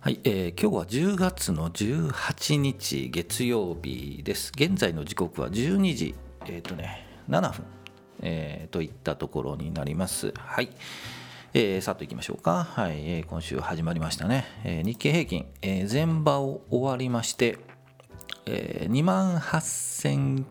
はい、えー今日は10月の18日月曜日です。現在の時刻は12時、えっ、とね、7分、えーといったところになります。はい。えーさっといきましょうか。はい、えー今週始まりましたね。えー日経平均、えー前場を終わりまして、えー、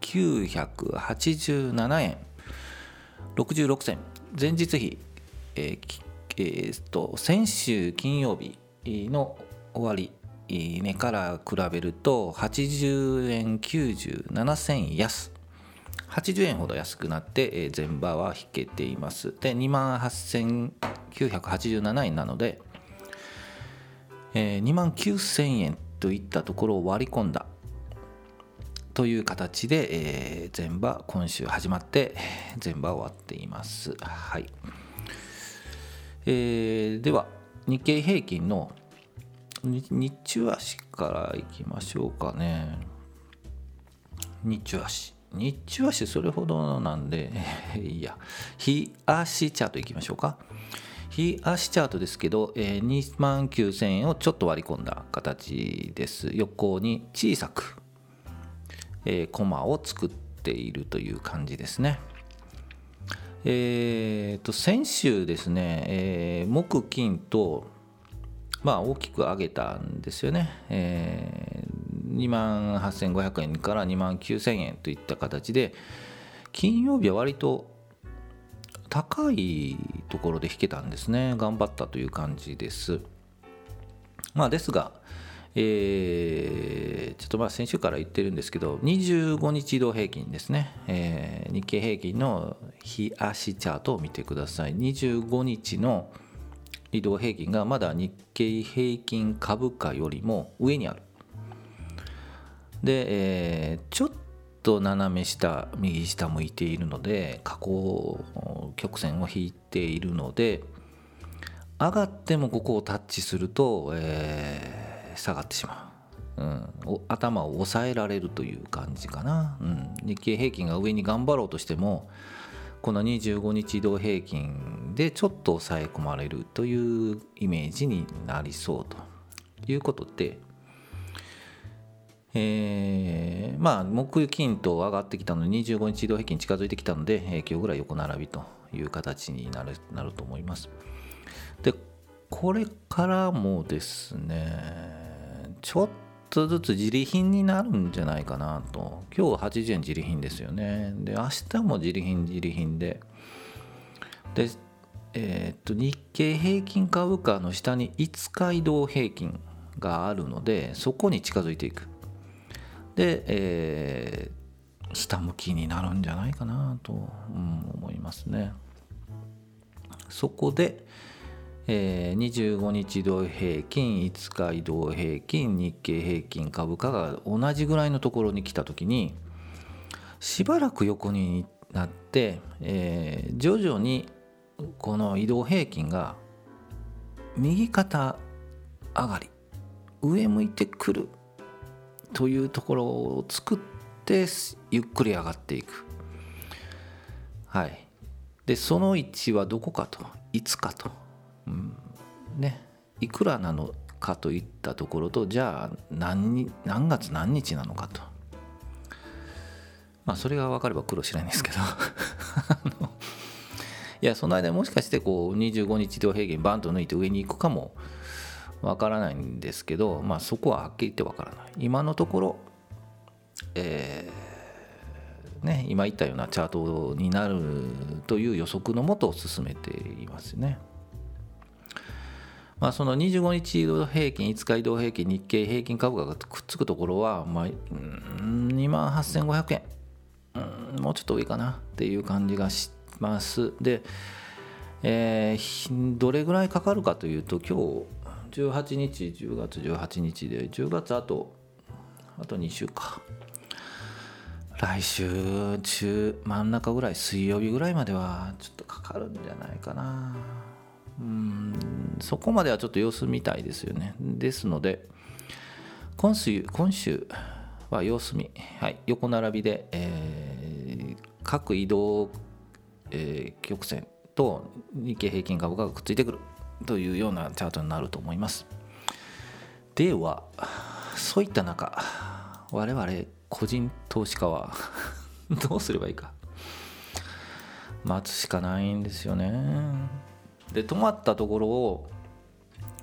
28,987円66銭前日比、えーきえーと先週金曜日の終わり値から比べると80円97銭安。80円ほど安くなってえー前場は引けています。で28,987円なので、2万9000円といったところを割り込んだ。という形で、えー前場今週始まって前場終わっています。はい。えーでは日経平均の日中足からいきましょうかね。日中足。日中足それほどなんで、いや、日足チャートいきましょうか。日足チャートですけど、えー、2万9000円をちょっと割り込んだ形です。横に小さく、えーコマを作っているという感じですね。えー、と先週ですね、えー木金と、まあ、大きく上げたんですよね。え2万8500円から2万9000円といった形で、金曜日は割と高いところで引けたんですね。頑張ったという感じです。まあ、ですが、えーちょっとまあ先週から言ってるんですけど、25日移動平均ですね、えー日経平均の日足チャートを見てください。25日の移動平均がまだ日経平均株価よりも上にある。で、えーちょっと斜め下、右下向いているので、下降曲線を引いているので、上がってもここをタッチすると、えー下がってしまう、うん、頭を押さえられるという感じかな、うん、日経平均が上に頑張ろうとしてもこの25日移動平均でちょっと抑え込まれるというイメージになりそうということで、えーまあ木金と上がってきたので25日移動平均近づいてきたので、えー今日ぐらい横並びという形になるなると思います。でこれからもですねちょっとずつ自利品になるんじゃないかなと。今日80円自利品ですよね。で明日も自利品自利品で。でえーっと日経平均株価の下に5日移動平均があるのでそこに近づいていく。で、えー下向きになるんじゃないかなと、うん思いますね。そこで、えー25日移動平均5日移動平均日経平均株価が同じぐらいのところに来た時にしばらく横になって、えー徐々にこの移動平均が右肩上がり上向いてくるというところを作ってゆっくり上がっていく。はい。でその位置はどこかといつかと、うん。ね、いくらなのかといったところとじゃあ何何月何日なのかと。まあそれが分かれば苦労しないんですけど。いやその間もしかしてこう25日移動平均バンと抜いて上に行くかもわからないんですけど、まあ、そこははっきり言ってわからない。今のところ、えーね、今言ったようなチャートになるという予測のもと進めていますね。まあ、その25日移動平均、5日移動平均、日経平均株価がくっつくところは、まあ、2万8500円、もうちょっと上かなっていう感じがします。で、えーどれぐらいかかるかというと、今日18日、10月18日で、10月あと、あと2週か。来週中真ん中ぐらい水曜日ぐらいまではちょっとかかるんじゃないかなうんそこまではちょっと様子見たいですよね。ですので今週今週は様子見、はい、横並びで、えー各移動、えー曲線と日経平均株価がくっついてくるというようなチャートになると思います。ではそういった中我々個人投資家は どうすればいいか。待つしかないんですよね。で止まったところを、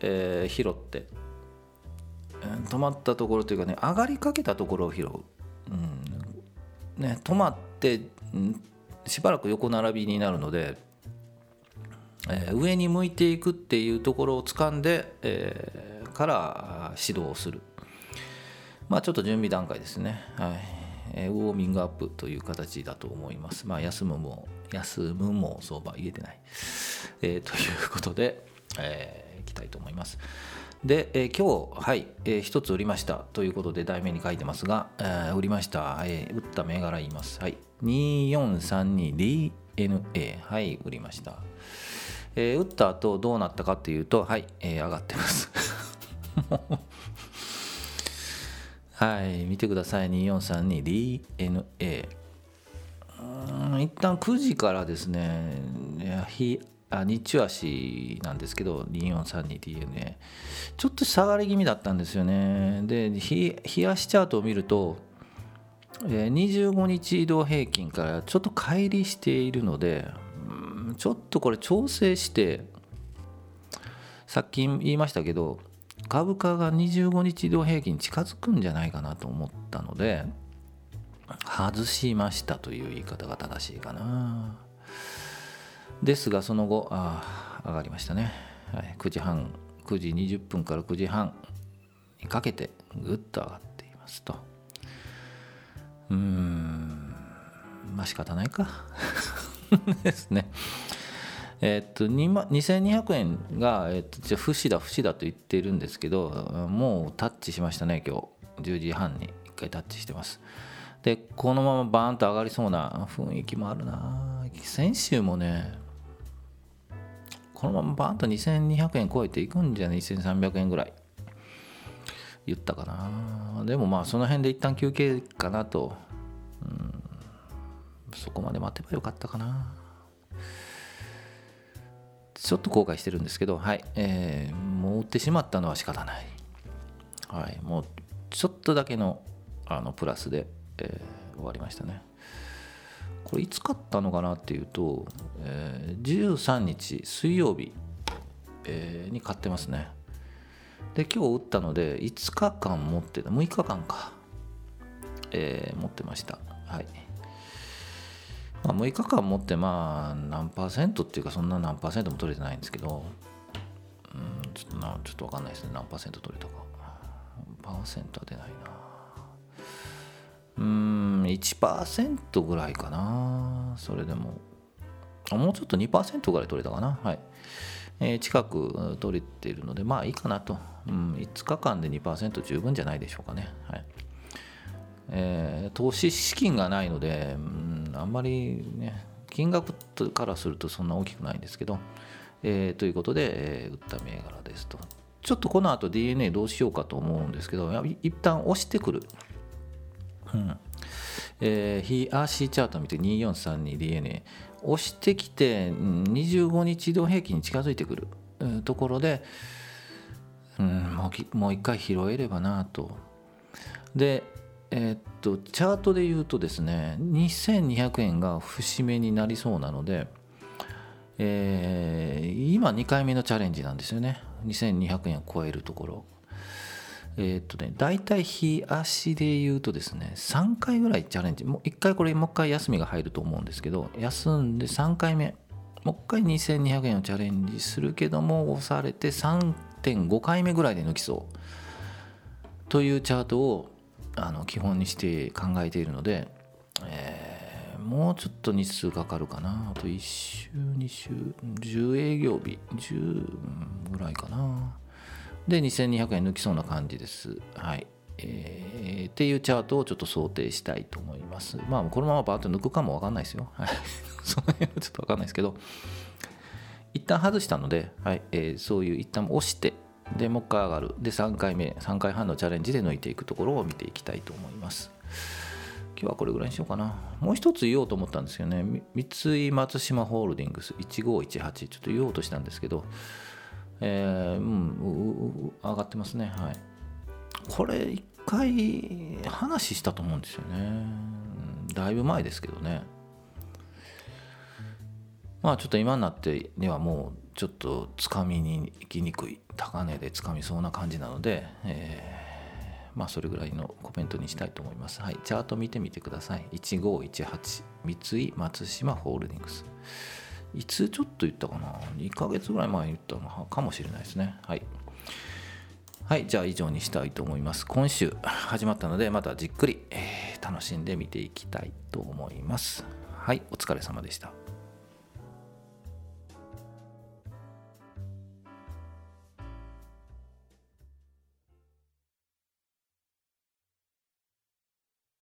えー、拾って。止まったところというかね上がりかけたところを拾う、うん。ね、止まって、しばらく横並びになるので、えー、上に向いていくっていうところを掴んで、えー、から指導をする。まあちょっと準備段階ですね。はい。えウォーミングアップという形だと思います。まあ、休むも、休むも相場言えてない。えー、ということで、えー、いきたいと思います。で、えー、今日、はい、えー、1つ売りましたということで題名に書いてますが、えー、売りました、えー、売った銘柄言います。はい、2432DNA、はい、売りました。えー、打った後どうなったかっていうと、はい、えー、上がってます。はい、見てください。2432DNA。うん一旦9時からですね、日あ日中足なんですけど、2432DNA。ちょっと下がり気味だったんですよね。で、日足チャートを見ると、25日移動平均からちょっと乖離しているので、ちょっとこれ調整して、さっき言いましたけど、株価が25日移動平均に近づくんじゃないかなと思ったので外しましたという言い方が正しいかな。ですがその後あ上がりましたね、はい、9時半9時20分から9時半にかけてぐっと上がっていますと。うーんまあ仕方ないか。ですね。えっと2200円が、えっと、じゃ不死だ不死だと言っているんですけどもうタッチしましたね今日。10時半に1回タッチしてます。でこのままバーンと上がりそうな雰囲気もあるな。先週もねこのままバーンと2200円超えていくんじゃね？2300円ぐらい。言ったかな。でもまあその辺で一旦休憩かなと、うん、そこまで待てばよかったかな。ちょっと後悔してるんですけど、はい、えー、もう売ってしまったのは仕方ない。はい、もうちょっとだけのあのプラスで、えー、終わりましたね。これいつ買ったのかなっていうと、えー、13日水曜日、えー、に買ってますね。で、今日売ったので5日間持ってた、6日間か、えー、持ってました。はい。まあ、6日間持ってまあ何パーセントっていうかそんな何パーセントも取れてないんですけど、うん、ちょっとなちょっと分かんないですね何パーセント取れたかパーセントは出ないなうん1%ぐらいかな。それでも。もうちょっと2%ぐらい取れたかな。はい、えー、近く取れているのでまあいいかなと、うん、5日間で2%十分じゃないでしょうかね。はい。えー、投資資金がないので、うん、あんまりね金額からするとそんな大きくないんですけど、えー、ということで、えー、売った銘柄ですと。ちょっとこの後 DNA どうしようかと思うんですけど一旦押してくる、うん。えー、RC チャート見て 2432DNA 押してきて25日移動平均に近づいてくる。ところで、うん、もうもう一回拾えればなと。でえー、っとチャートで言うとですね2200円が節目になりそうなので、えー、今2回目のチャレンジなんですよね。2200円を超えるところ。えー、っとね大体日足で言うとですね3回ぐらいチャレンジ。もう1回これもう1回休みが入ると思うんですけど休んで3回目もう1回2200円をチャレンジするけども押されて3.5回目ぐらいで抜きそう。というチャートをあの基本にして考えているので、えー、もうちょっと日数かかるかな。あと1週2週10営業日10ぐらいかな。で2200円抜きそうな感じです。はい。えー、っていうチャートをちょっと想定したいと思います。まあ、このままバーッと抜くかもわかんないですよ。はい。その辺はちょっとわかんないですけど、一旦外したので、はい。えー、そういう一旦押して、でもう一回上がる。で3回目3回半のチャレンジで抜いていくところを見ていきたいと思います。今日はこれぐらいにしようかな。もう一つ言おうと思ったんですよね。三井松島ホールディングス1518ちょっと言おうとしたんですけど。えー、うん上がってますねはいこれ一回話したと思うんですよねだいぶ前ですけどねまあちょっと今になってではもうちょっとつかみに行きにくい高値でつかみそうな感じなので、えー、まあそれぐらいのコメントにしたいと思います。はい、チャート見てみてください。1518三井松島ホールディングス。いつちょっと言ったかな ?2 ヶ月ぐらい前に言ったのかもしれないですね。はい。はい、じゃあ以上にしたいと思います。今週始まったので、またじっくり、えー、楽しんで見ていきたいと思います。はい、お疲れ様でした。